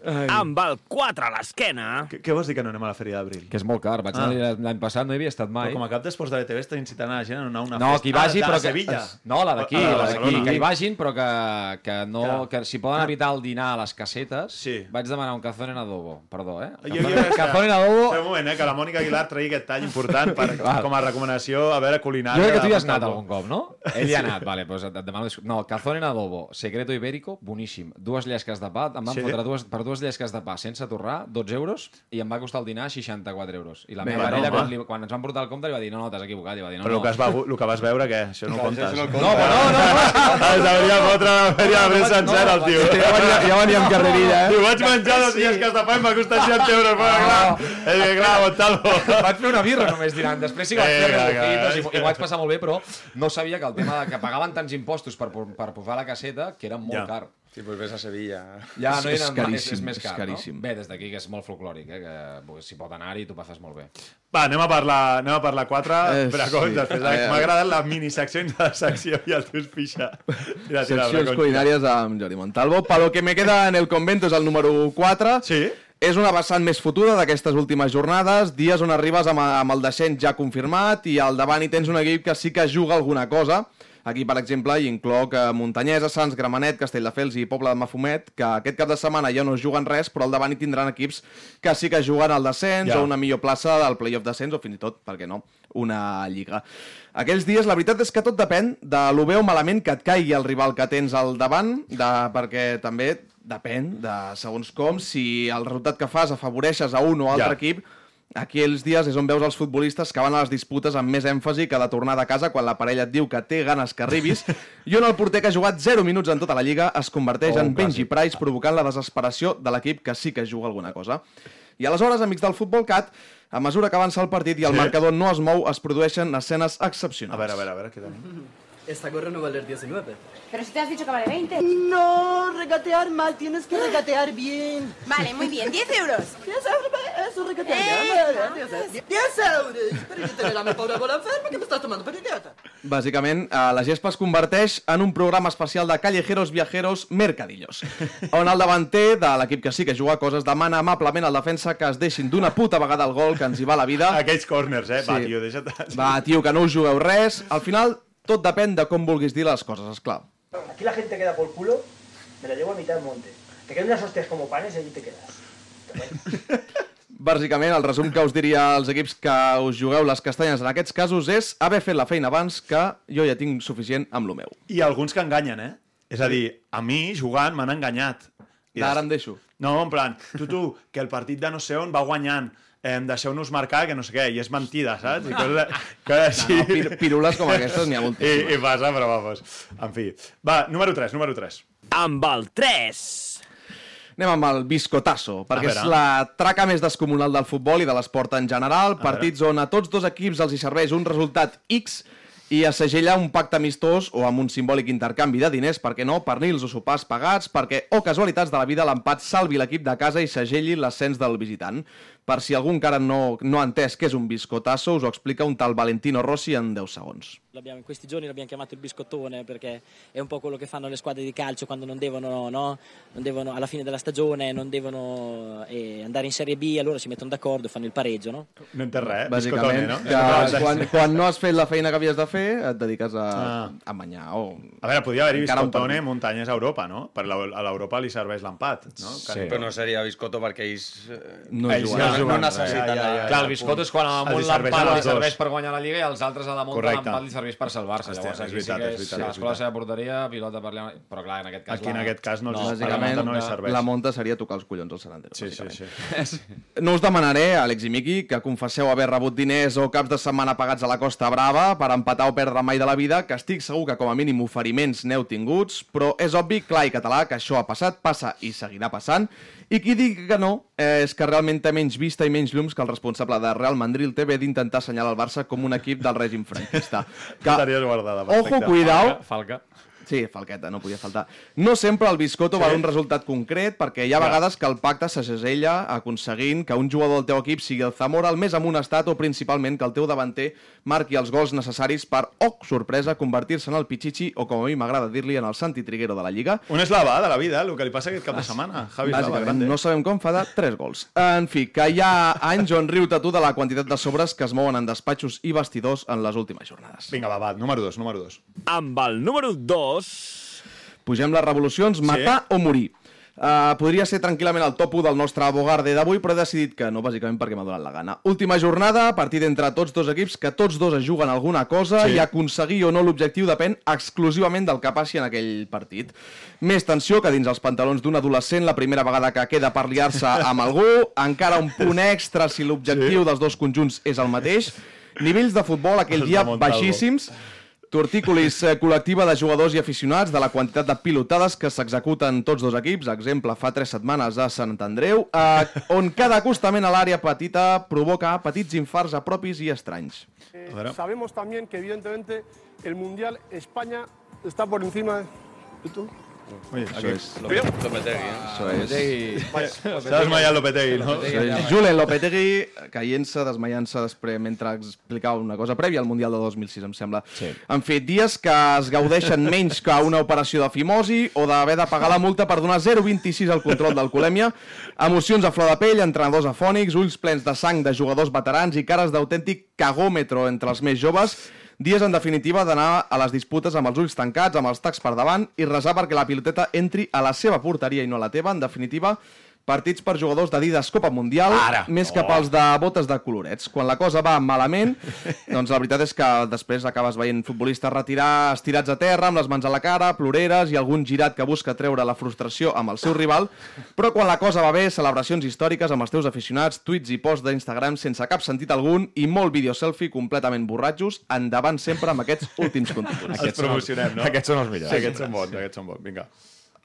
Amb el 4 a l'esquena... Què, què vols dir que no anem a la Fèria d'Abril? Que és molt car. Vaig Ah. anar l'any passat, no hi havia estat mai. Però com a cap d'esports de l'ETV està incitant a la gent a anar a una No, festa. que hi vagi, ah, però de que... Sevilla. No, la d'aquí, Ah, de la d'aquí. Barcelona. Que hi vagin, però que, que, no, Clar. que si poden evitar el dinar a les casetes, Sí. vaig demanar un cazón en adobo. Perdó, eh? Jo, jo, espera, Cazón en adobo... un moment, eh, que la Mònica Aguilar tregui aquest tall important per, com a recomanació a veure culinària. Jo crec que tu hi has anat algun cop, no? Ell hi ha anat, vale, doncs et, demano... No, cazón en adobo, secreto ibérico, boníssim. Dues llesques de pa, em van Sí? fotre dues, per dues dues llesques de pa sense torrar, 12 euros, i em va costar el dinar 64 euros. I la Vinga, meva parella, no, quan, li, quan ens van portar el compte, li va dir, no, no, t'has equivocat. I va dir, no, Però el no. que, has begut, el que vas veure, què? Això no ho comptes. això no no, compta. No, no, no, no, Es hauria de fotre la fèria de premsa sencera, el tio. Ja venia, ja venia amb carrerilla, eh? Diu, vaig menjar dos dies que de pa i em va costar 60 euros. Però, clar, és que, clar, Montalvo. Vaig fer una birra només dinant. Després sí que vaig fer i, m'ho vaig passar molt bé, però no sabia que el tema de que pagaven tants impostos per, per posar la caseta, que era molt car. Sí, pues ves a Sevilla. Ja És- no és era, és, caríssim, és més és car, caríssim. no? Bé, des d'aquí, que és molt folclòric, eh? que pues, s'hi pot anar-hi i tu passes molt bé. Va, anem a parlar, anem a parlar quatre Eh, bracons. sí. Després, Eh, m'ha agradat la miniseccions de la secció i el teus pixa. Tira, tira, Seccions culinàries amb Jordi Montalvo. Pa lo que me queda en el convento és el número 4. Sí? És una vessant més fotuda d'aquestes últimes jornades, dies on arribes amb, amb el descens ja confirmat i al davant hi tens un equip que sí que juga alguna cosa. Aquí, per exemple, hi incloc eh, Muntanyesa, Sants, Gramenet, Castelldefels i Poble de Mafumet, que aquest cap de setmana ja no es juguen res, però al davant hi tindran equips que sí que juguen al descens Ja. o una millor plaça del playoff descens o fins i tot, per què no, una lliga. Aquells dies, la veritat és que tot depèn de lo bé o malament que et caigui el rival que tens al davant, de, perquè també depèn de segons com, si el resultat que fas afavoreixes a un o altre Ja. equip, Aquí els dies és on veus els futbolistes que van a les disputes amb més èmfasi que de tornar de casa quan la parella et diu que té ganes que arribis i on el porter que ha jugat 0 minuts en tota la lliga es converteix Oh, en Benji. Price provocant la desesperació de l'equip que sí que juga alguna cosa. I aleshores, amics del Futbol Cat, a mesura que avança el partit i el Sí. marcador no es mou, es produeixen escenes A excepcionals. veure, a veure, a veure, què tenim? Esta gorra no vale 19. Pero si te has dicho que vale 20. No, regatear mal, tienes que regatear bien. Vale, muy bien, 10 euros. 10 euros, eso regatear Eh, bien. 10 euros. Pero yo tengo la mi pobre bola enferma que me estás tomando por idiota. Bàsicament, eh, la gespa es converteix en un programa especial de callejeros, viajeros, mercadillos, on el davanter de l'equip que sí que juga a coses demana amablement al defensa que es deixin d'una puta vegada el gol que ens hi va la vida. Aquells corners, eh? Va, Sí. tio, deixa't... Va, tio, que no us jugueu res. Al final, tot depèn de com vulguis dir les coses, esclar. Aquí la gente queda por culo, me la llevo a mitad del monte. Te quedan unas hostias como panes y allí te quedas. Bàsicament, el resum que us diria als equips que us jugueu les castanyes en aquests casos és haver fet la feina abans que jo ja tinc suficient amb lo meu. I alguns que enganyen, eh? És a dir, a mi, jugant, m'han enganyat. I D'ara des- em deixo. No, en plan, tu, tu, que el partit de no sé on va guanyant, eh, deixeu-nos marcar, que no sé què, i és mentida, saps? I coses, coses així. No, pir pirules com aquestes n'hi ha moltíssimes. I, I passa, però vamos. En fi. Va, número 3, número 3. Amb el 3. Anem amb el biscotasso, perquè és la traca més descomunal del futbol i de l'esport en general, partits on a tots dos equips els hi serveix un resultat X i es segella un pacte amistós o amb un simbòlic intercanvi de diners, perquè no, pernils o sopars pagats, perquè, o casualitats de la vida, l'empat salvi l'equip de casa i segelli l'ascens del visitant. Per si algú encara no, no ha entès què és un biscotasso, us ho explica un tal Valentino Rossi en 10 segons. L'abbiamo, in questi giorni l'abbiamo chiamato il biscottone perché è un po' quello che fanno le squadre di calcio quando non devono, no? non devono alla fine della stagione non devono eh, andare in Serie B, allora si mettono d'accordo e fanno il pareggio. No? No entes res, Bàsicament, biscotone, no? que quan, quan no has fet la feina que havies de fer, et dediques a, Ah. a banyar. O... A veure, podria haver-hi biscotone partit. muntanyes a Europa, no? Per a l'Europa li serveix l'empat, no? Sí. Però no seria biscotto perquè ells... eh, No Ells juguen. No no, no juguen, necessiten... ja, ja, ja, Clar, el biscotto és quan a Els damunt l'empat li serveix per guanyar la Lliga i als altres a damunt l'empat li serveix per salvar-se. Llavors, és aquí veritat, sí que és és l'escola seva porteria, pilota per allà... Però clar, en aquest cas... Aquí, en aquest cas, no, no, els- Bàsicament, per la monta no li serveix. la monta seria tocar els collons al Sant Andreu. Sí, sí, sí. No us demanaré, Àlex i Miqui, que confesseu haver rebut diners o caps de setmana pagats a la Costa Brava per empatar o perdre mai de la vida, que estic segur que com a mínim oferiments n'heu tinguts, però és obvi, clar i català, que això ha passat, passa i seguirà passant, i qui digui que no eh, és que realment té menys vista i menys llums que el responsable de Real Madrid TV d'intentar assenyalar el Barça com un equip del règim franquista. Que, guardada, ojo, cuidao, Falca. Sí, falqueta, no podia faltar. No sempre el biscotto sí. val un resultat concret, perquè hi ha vegades que el pacte se segella aconseguint que un jugador del teu equip sigui el Zamora el més amonestat o principalment que el teu davanter marqui els gols necessaris per, oh, sorpresa, convertir-se en el Pichichi o, com a mi m'agrada dir-li, en el Santi Triguero de la Lliga. Un eslava de la vida, el que li passa aquest cap de setmana. Javi Bàsicament, grande. no sabem com fa de 3 gols. En fi, que hi ha anys on riu tu de la quantitat de sobres que es mouen en despatxos i vestidors en les últimes jornades. Vinga, va, va, número 2, número 2. Amb el número 2... Pugem les revolucions, matar o morir. Uh, podria ser tranquil·lament el top 1 del nostre Bogarde d'avui, però he decidit que no, bàsicament perquè m'ha donat la gana. Última jornada, partit entre tots dos equips, que tots dos es juguen alguna cosa Sí. i aconseguir o no l'objectiu depèn exclusivament del que passi en aquell partit. Més tensió que dins els pantalons d'un adolescent la primera vegada que queda per liar-se amb algú, encara un punt extra si l'objectiu dels dos conjunts és el mateix, nivells de futbol aquell dia de Montalvo. Tortícolis eh, col·lectiva de jugadors i aficionats de la quantitat de pilotades que s'executen tots dos equips, exemple, fa tres setmanes a Sant Andreu, eh, on cada acostament a l'àrea petita provoca petits infarts a propis i estranys. Eh, sabemos también que evidentemente el Mundial España está por encima de... Ui, Això aquí. és... Lopetegui, eh? Això és... S'ha desmaiat Lopetegui, no? Julen Lopetegui caient-se, desmaiant-se després mentre explicava una cosa prèvia al Mundial de 2006, em sembla. Sí. En fi, dies que es gaudeixen menys que una operació de fimosi o d'haver de pagar la multa per donar 0,26 al control d'alcoholèmia, emocions a flor de pell, entrenadors afònics, ulls plens de sang de jugadors veterans i cares d'autèntic cagòmetro entre els més joves, Dies, en definitiva, d'anar a les disputes amb els ulls tancats, amb els tacs per davant i resar perquè la piloteta entri a la seva porteria i no a la teva. En definitiva, partits per jugadors d'Adidas Copa Mundial, Ara. més que pels de botes de colorets. Quan la cosa va malament, doncs la veritat és que després acabes veient futbolistes retirar estirats a terra, amb les mans a la cara, ploreres i algun girat que busca treure la frustració amb el seu rival, però quan la cosa va bé, celebracions històriques amb els teus aficionats, tuits i posts d'Instagram sense cap sentit algun i molt vídeo selfie completament borratxos, endavant sempre amb aquests últims continguts. Els promocionem, no? Aquests són els millors. Sí, aquests són bons, aquests són bons. Vinga.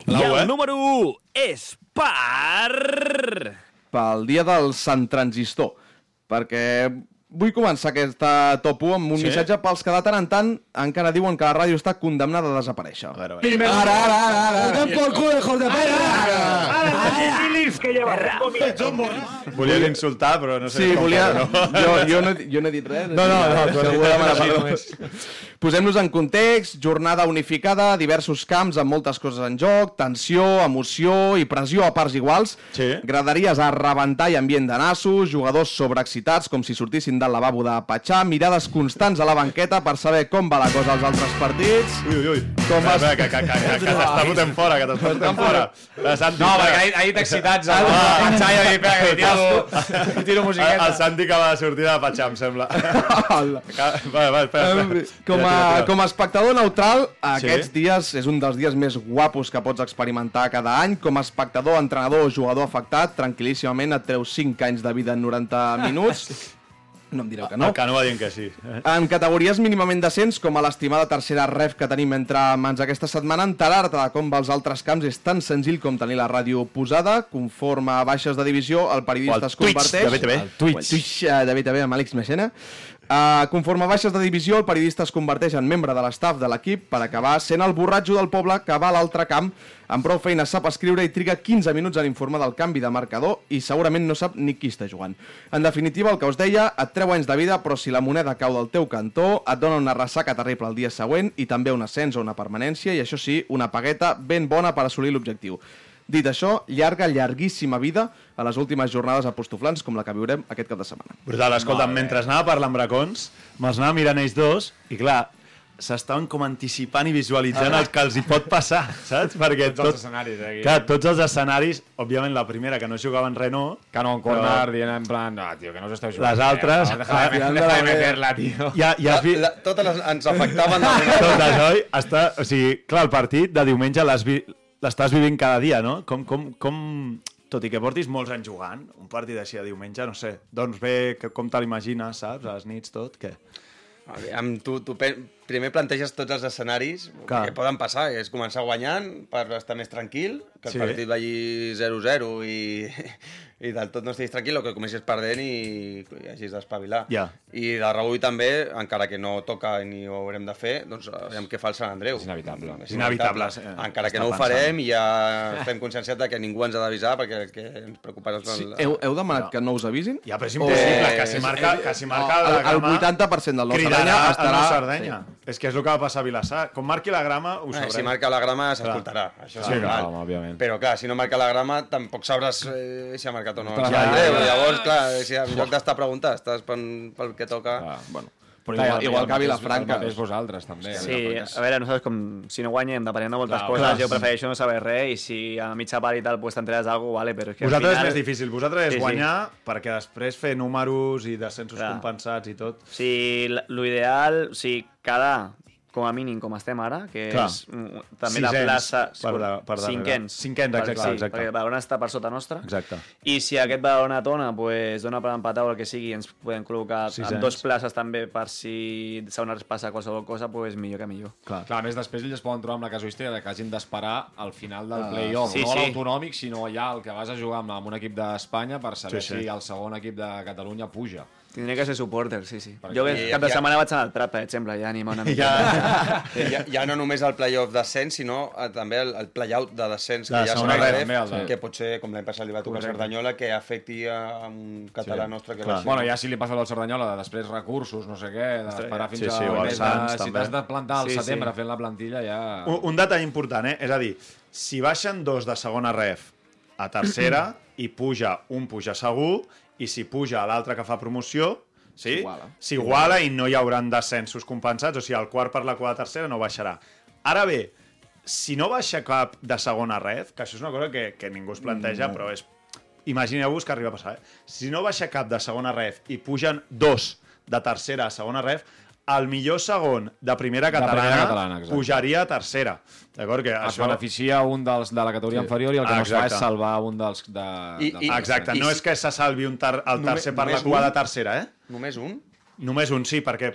I La U, el eh? número 1 és per... pel dia del Sant Transistor, perquè vull començar aquesta top 1 amb un Sí? missatge pels que de tant en tant encara diuen que la ràdio està condemnada a desaparèixer. A veure, a veure. por culo, hijos de Volies insultar, però no sé Sí, com volia... fer-ho, no? Jo, jo, no, jo no he dit res. No, no, no, demanar així perdó. només. Posem-nos en context, jornada unificada, diversos camps amb moltes coses en joc, tensió, emoció i pressió a parts iguals, Sí. graderies a rebentar i ambient de nassos, jugadors sobreexcitats com si sortissin del lavabo de Patxà, mirades constants a la banqueta per saber com va la cosa als altres partits, Ui, ui, ui. Com es- espera, que, que, que, que t'està fotent fora, que t'està fotent fora. Santi, No, perquè ahir, ahir t'excitats a la Patxà i a dir, espera, que tiro, li tiro musiqueta. el Santi acaba de sortir de Patxà, em sembla. Va, va, espera. Com a, com a espectador neutral, Sí. aquests dies és un dels dies més guapos que pots experimentar cada any. Com a espectador, entrenador o jugador afectat, tranquil·líssimament et treus 5 anys de vida en 90 minuts. No em direu que no. El Cano va dient que sí. Eh? En categories mínimament decents, com a l'estimada tercera ref que tenim entre mans aquesta setmana, enterar-te de com va als altres camps és tan senzill com tenir la ràdio posada. Conforme a baixes de divisió, el periodista O el es Twitch converteix... de BTV. El Twitch. El Twitch eh, de BTV amb Àlex Mexena. Uh, conforme a baixes de divisió, el periodista es converteix en membre de l'estaf de l'equip per acabar sent el borratxo del poble que va a l'altre camp amb prou feina sap escriure i triga 15 minuts en informar del canvi de marcador i segurament no sap ni qui està jugant. En definitiva, el que us deia, et treu anys de vida, però si la moneda cau del teu cantó, et dona una ressaca terrible el dia següent i també un ascens o una permanència i això sí, una pagueta ben bona per assolir l'objectiu. Dit això, llarga, llarguíssima vida a les últimes jornades apostoflants com la que viurem aquest cap de setmana. Brutal, escolta, mentre anava parlant bracons, me'ls anava mirant ells dos, i clar, s'estaven com anticipant i visualitzant el que els hi pot passar, saps? Perquè Tots els escenaris, eh, aquí. Clar, tots els escenaris, òbviament la primera que no jugaven res no, Cano en corner, dient en plan, no, tio, que no us esteu jugant. Les altres- Eh, deja de, Ah, de meter-la, tio. ja, ja has vist... La, totes les, ens afectaven Totes, oi? Està, o sigui, clar, el partit de diumenge l'has vi, l'estàs vivint cada dia, no? Com, com, com, tot i que portis molts anys jugant, un partit així de diumenge, no sé, doncs bé, que, com te l'imagines, saps? A les nits, tot, què? Amb tu, tu primer planteges tots els escenaris Clar. que poden passar, és començar guanyant per estar més tranquil, que el Sí. partit vagi 0-0 i, i del tot no estiguis tranquil o que comencis perdent i, i hagis d'espavilar. Ja. I de rebull també, encara que no toca ni ho haurem de fer, doncs aviam què fa el Sant Andreu. És inevitable. És inevitable, inevitable. eh, encara que no ho pensant. farem i ja estem conscienciats de que ningú ens ha d'avisar perquè el que ens preocupa és... Sí, el- heu, heu demanat que no us avisin? Ja, però és impossible, Eh, que si marca, que si marca el, la el grama... 80% del nou cridarà Sardenya el estarà... Sardenya. És que és el que va passar a Vilassar. Com marqui la grama, ho Eh, sabrem. si marca la grama s'escoltarà, això Sí, clar, òbviament. Però clar, si no marca la grama tampoc sabràs eh, si ha marcat o no. Clar, Ja, ja, ja, ja. Llavors, clar, si en lloc d'estar a preguntar, estàs pel, pel que toca... Ah, Bueno, Però igual, igual que a Vilafranca... El mateix vosaltres, també. Sí, a veure, nosaltres com si no guanyem depenem de moltes Clar, coses, clar. jo prefereixo no saber res i si a mitja part i tal pues, t'enteres d'algú, vale, però és que Vosaltres al final... és més difícil. Vosaltres és Sí, sí. guanyar perquè després fer números i descensos Clar. compensats i tot. L- l'ideal, o sigui, quedar com a mínim com estem ara, que Clar. és mm, també la Sisens plaça... per da- per cinquens. Cinquens, Per- exacte, sí, exacte. Perquè Badalona està per sota nostra. Exacte. I si aquest Badalona tona, pues, dona per empatar o el que sigui, ens podem col·locar Sisens. en dos places també per si segona res passa qualsevol cosa, pues, millor que millor. Clar. Clar, a més, després ells es poden trobar amb la casuística de que hagin d'esperar al final del Ah, play-off, sí, no sí. l'autonòmic, sinó ja el que vas a jugar amb, amb un equip d'Espanya per saber Sí, sí. si el segon equip de Catalunya puja. Tindria que ser supporter, sí, sí. Perquè- Jo aquest cap de ja- setmana vaig anar al Prat, per exemple, ja animar una mica. Ja, ja, ja no només el play-off d'ascens, sinó eh, també el, el play-out de descens, De que ja el de- que pot ser, com l'any passat li va tocar a. Cerdanyola, que afecti a un català Sí. nostre que Clar. va ser... Bueno, ja si li passa al Cerdanyola, de després recursos, no sé què, d'esperar fins Sí, sí, a... mes Sants, de, si t'has de plantar al Sí, sí. setembre fent la plantilla, ja... Un, un detall important, eh? És a dir, si baixen dos de segona ref a tercera i puja un puja segur i si puja l'altre que fa promoció sí? S'iguala. i no hi hauran descensos compensats, o sigui, el quart per la quadra tercera no baixarà. Ara bé, si no baixa cap de segona ref, que això és una cosa que, que ningú es planteja, però és... Imagineu-vos que arriba a passar, eh? Si no baixa cap de segona ref i pugen dos de tercera a segona ref, el millor segon de primera primera catalana, catalana, exacte. pujaria a tercera. D'acord? Que Es això... beneficia un dels de la categoria Sí. inferior i el que Ah, no es fa és exacte. salvar un dels de... I- dels i- de Exacte, I no és que se salvi un ter el Només- tercer per la cua un? de tercera, eh? Només un? Només un sí, perquè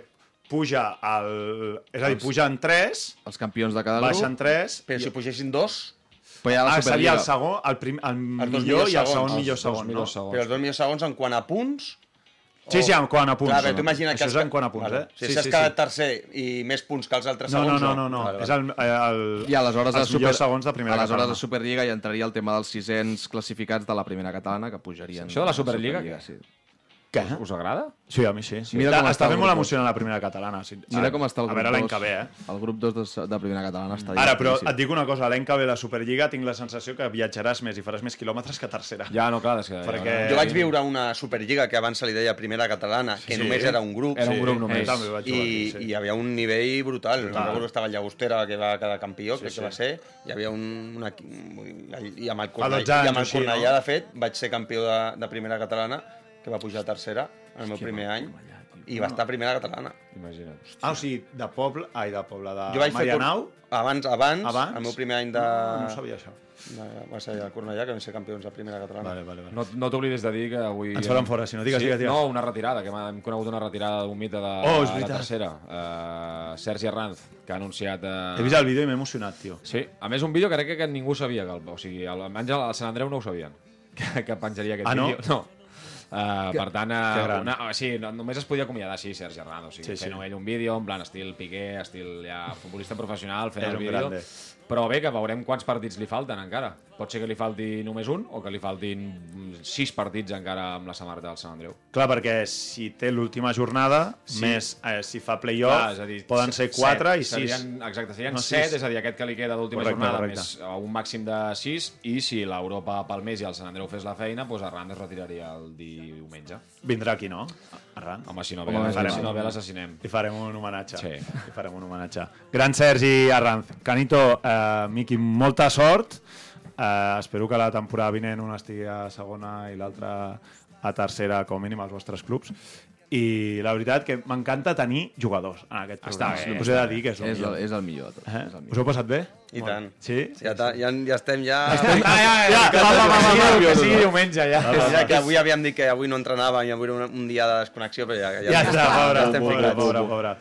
puja el... És a dir, pugen tres, Els campions de cada baixen grup. tres... Però si pugessin dos, Però la Ah, seria el segon, el, prim, el dos millor i el segon millor segon, no? però els dos millors segons en quant a punts... Sí, sí, en quant a punts. Clar, tu imagina que... Això és en quant a punts, eh? Si has quedat tercer i més punts que els altres No, no, segons, no, no, no. Vale, És el, el, I aleshores, a els millors segons de primera aleshores catalana. a Superliga hi entraria el tema dels sisens classificats de la primera catalana, que pujarien... Això de la a Superliga, sí. Què? Us agrada? Sí, a mi sí. sí. Mira com està està fent molt emocionant la primera catalana. Sí. Mira com està el A grup veure l'any 2. que ve, eh? El grup 2 de, de primera catalana està Ara, però divertidíssim. et dic una cosa, l'any que ve la Superliga tinc la sensació que viatjaràs més i faràs més quilòmetres que tercera. Ja, no, clar, és que... Perquè- Jo vaig viure una Superliga que abans se li deia Primera Catalana, que Sí. només era un grup. Era un grup Sí, només. també vaig I, aquí, sí. i hi havia un nivell brutal. Brutal. Recordo que estava el Llagostera, que va quedar campió, crec sí. que va ser. Hi havia un... Una, I amb el, Cornellà, 12 i amb anys el així, Cornellà, no? de fet, vaig ser campió de, de Primera Catalana, que va pujar a tercera en el meu primer any, i va estar a Primera Catalana. Imagina't. Ah, o sigui, de poble... Ai, de poble, de Jo vaig fer... Marianau? cor- Abans, abans, Abans? el meu primer any de... No, no sabia això. de va ser el Cornellà, que vam ser campions de Primera Catalana. Vale, vale, vale. No, no t'oblidis de dir que avui... Ens faran fora, si no, digues, sí? digues, digues. No, una retirada, que hem, conegut una retirada d'un mite de, Oh, la tercera. Uh, Sergi Arranz, que ha anunciat... Uh... He vist el vídeo i m'he emocionat, tio. Sí, a més un vídeo que crec que ningú sabia, que el, o sigui, el, almenys el Sant Andreu no ho sabien, que, que penjaria aquest Ah, no? vídeo. No. Uh, per tant, que uh, una, uh, sí, no, només es podia acomiadar, sí, Sergi Arranz, o sigui, Sí, sí, sí. fent ell un vídeo, en plan estil Piqué, estil ja futbolista professional, fent el vídeo. grande. Però bé, que veurem quants partits li falten encara. Pot ser que li falti només un o que li faltin sis partits encara amb la samarreta del Sant Andreu. Clar, perquè si té l'última jornada, Sí. més eh, si fa playoff, poden ser set, 4 i 6. serien, Exacte, serien No, 7, sis. és a dir, aquest que li queda d'última jornada, correcte. més un màxim de 6, i si l'Europa pel mes i el Sant Andreu fes la feina, doncs Arran es retiraria el diumenge. Vindrà aquí, no? Arran. Home, si no ve, Home, si no ve l'assasinem. Li farem un homenatge. Sí. Li farem un homenatge. Gran Sergi Arranz. Canito, eh, Miqui, molta sort. Eh, espero que la temporada vinent una estigui a segona i l'altra a tercera, com a mínim, als vostres clubs. I la veritat que m'encanta tenir jugadors en aquest Està programa. bé, Us he de dir que és el És el, millor. és el millor de tot. Eh? És el Us millor. heu passat bé? I tant. Sí? Ja, ta- ja, ja estem ja... Ah, ja, ja, va, va, va, va, va, que sigui diumenge, ja. Ja que avui havíem dit que avui no entrenàvem i avui era un, un dia de desconnexió, però ja, ja, Ja està, pobre, ja estem pobre, ficats. pobre, pobre.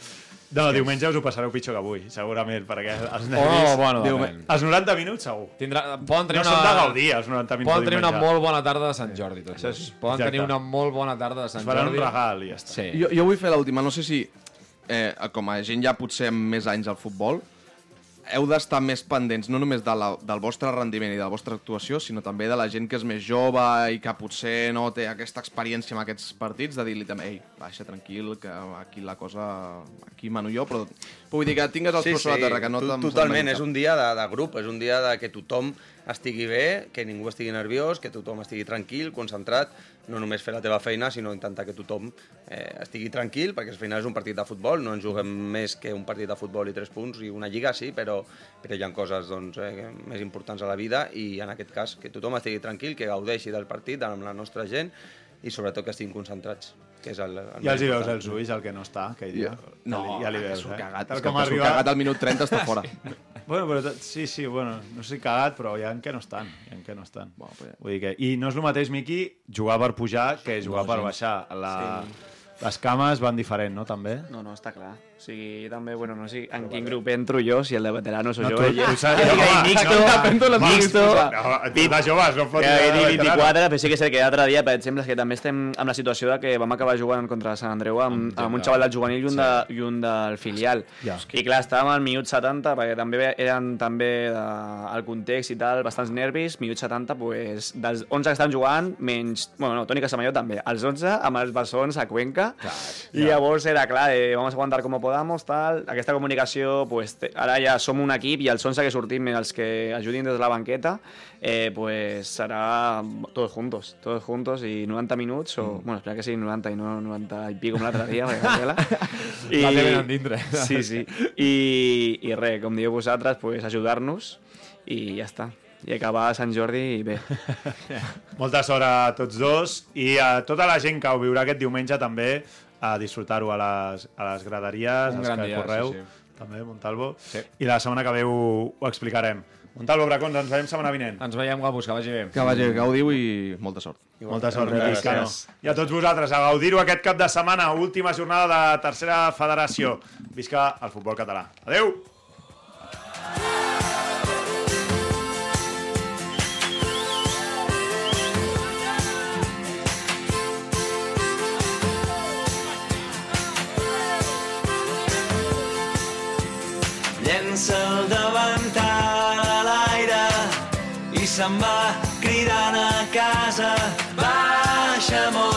No, diumenge us ho passareu pitjor que avui, segurament, perquè els Oh, nervis... bueno, Diume-. Els 90 minuts, segur. Tindrà, poden tenir No una... són de gaudir, els 90 minuts Poden tenir una molt bona tarda de Sant Jordi, tots dos. Poden Exacte. tenir una molt bona tarda de Sant Es faran Jordi. un regal i ja està. Sí. Jo, jo vull fer l'última, no sé si, eh, com a gent ja potser amb més anys al futbol, heu d'estar més pendents no només de la, del vostre rendiment i de la vostra actuació, sinó també de la gent que és més jove i que potser no té aquesta experiència en aquests partits, de dir-li també, ei, baixa tranquil, que aquí la cosa... aquí mano jo, però vull dir que tingues els Sí, peus sobre la terra, que no Totalment, és un dia de, de grup, és un dia de que tothom estigui bé, que ningú estigui nerviós, que tothom estigui tranquil, concentrat, no només fer la teva feina, sinó intentar que tothom eh, estigui tranquil, perquè al final és un partit de futbol, no ens juguem més que un partit de futbol i tres punts, i una lliga sí, però, però hi ha coses doncs, eh, més importants a la vida, i en aquest cas que tothom estigui tranquil, que gaudeixi del partit amb la nostra gent, i sobretot que estiguin concentrats, que és el, el Ja els hi veus els ulls, el que no està, aquell dia. No, ja li veus, eh? cagat, Tal com arriba- cagat al minut 30 està fora. Bueno, però tot- sí, sí, bueno, no sé si cagat, però hi ha que no estan, hi ha que no estan. Bueno, pues... Vull dir que, I no és el mateix, Miqui, jugar per pujar que jugar No, per gens. baixar. La... Sí. Les cames van diferent, no, també? No, no, està clar. O sigui, també, bueno, no sé en quin grup entro jo, si el de veteranos o No, jo. tu- tu saps- no, home, mixto, no, mixto, No, tu de joves, no fotis que de dic veterano. 24, però sí que és que l'altre dia, per exemple, és que també estem amb la situació de que vam acabar jugant contra Sant Andreu amb, amb un xaval del juvenil i un, de, i un del filial. Ja. I clar, estàvem al minut 70, perquè també eren també de, el context i tal, bastants nervis, minut 70, pues, dels 11 que estan jugant, menys... Bueno, no, Toni Casamalló també, els 11 amb els bessons a Cuenca, i llavors era clar, eh, vamos a aguantar como podamos, tal, aquesta comunicació, pues, te, ara ja som un equip i els 11 que sortim, els que ajudin des de la banqueta, eh, pues serà todos juntos, todos juntos i 90 minuts, o, bueno, espera que siguin 90 i no 90 i pico com l'altre dia, perquè Gabriela. La tenen dintre. Sí, sí. I, i res, com dieu vosaltres, pues, ajudar-nos i ja està. I acabar a Sant Jordi i bé. Molta sort a tots dos i a tota la gent que ho viurà aquest diumenge també a disfrutar-ho a les, a les graderies, Un als que dia, correu, sí, sí. també, Montalvo. Sí. I la setmana que ve ho, ho explicarem. Montalvo, Bracons, ens veiem setmana vinent. Ens veiem, guapos, que vagi bé. Que vagi, gaudiu i molta sort. Molta sort, Gràcies. Miqui Cano. I a tots vosaltres, a gaudir-ho aquest cap de setmana, última jornada de la tercera federació. Visca el futbol català. Adeu! Llença el davantal a l'aire i se'n va cridant a casa. Baixa, amor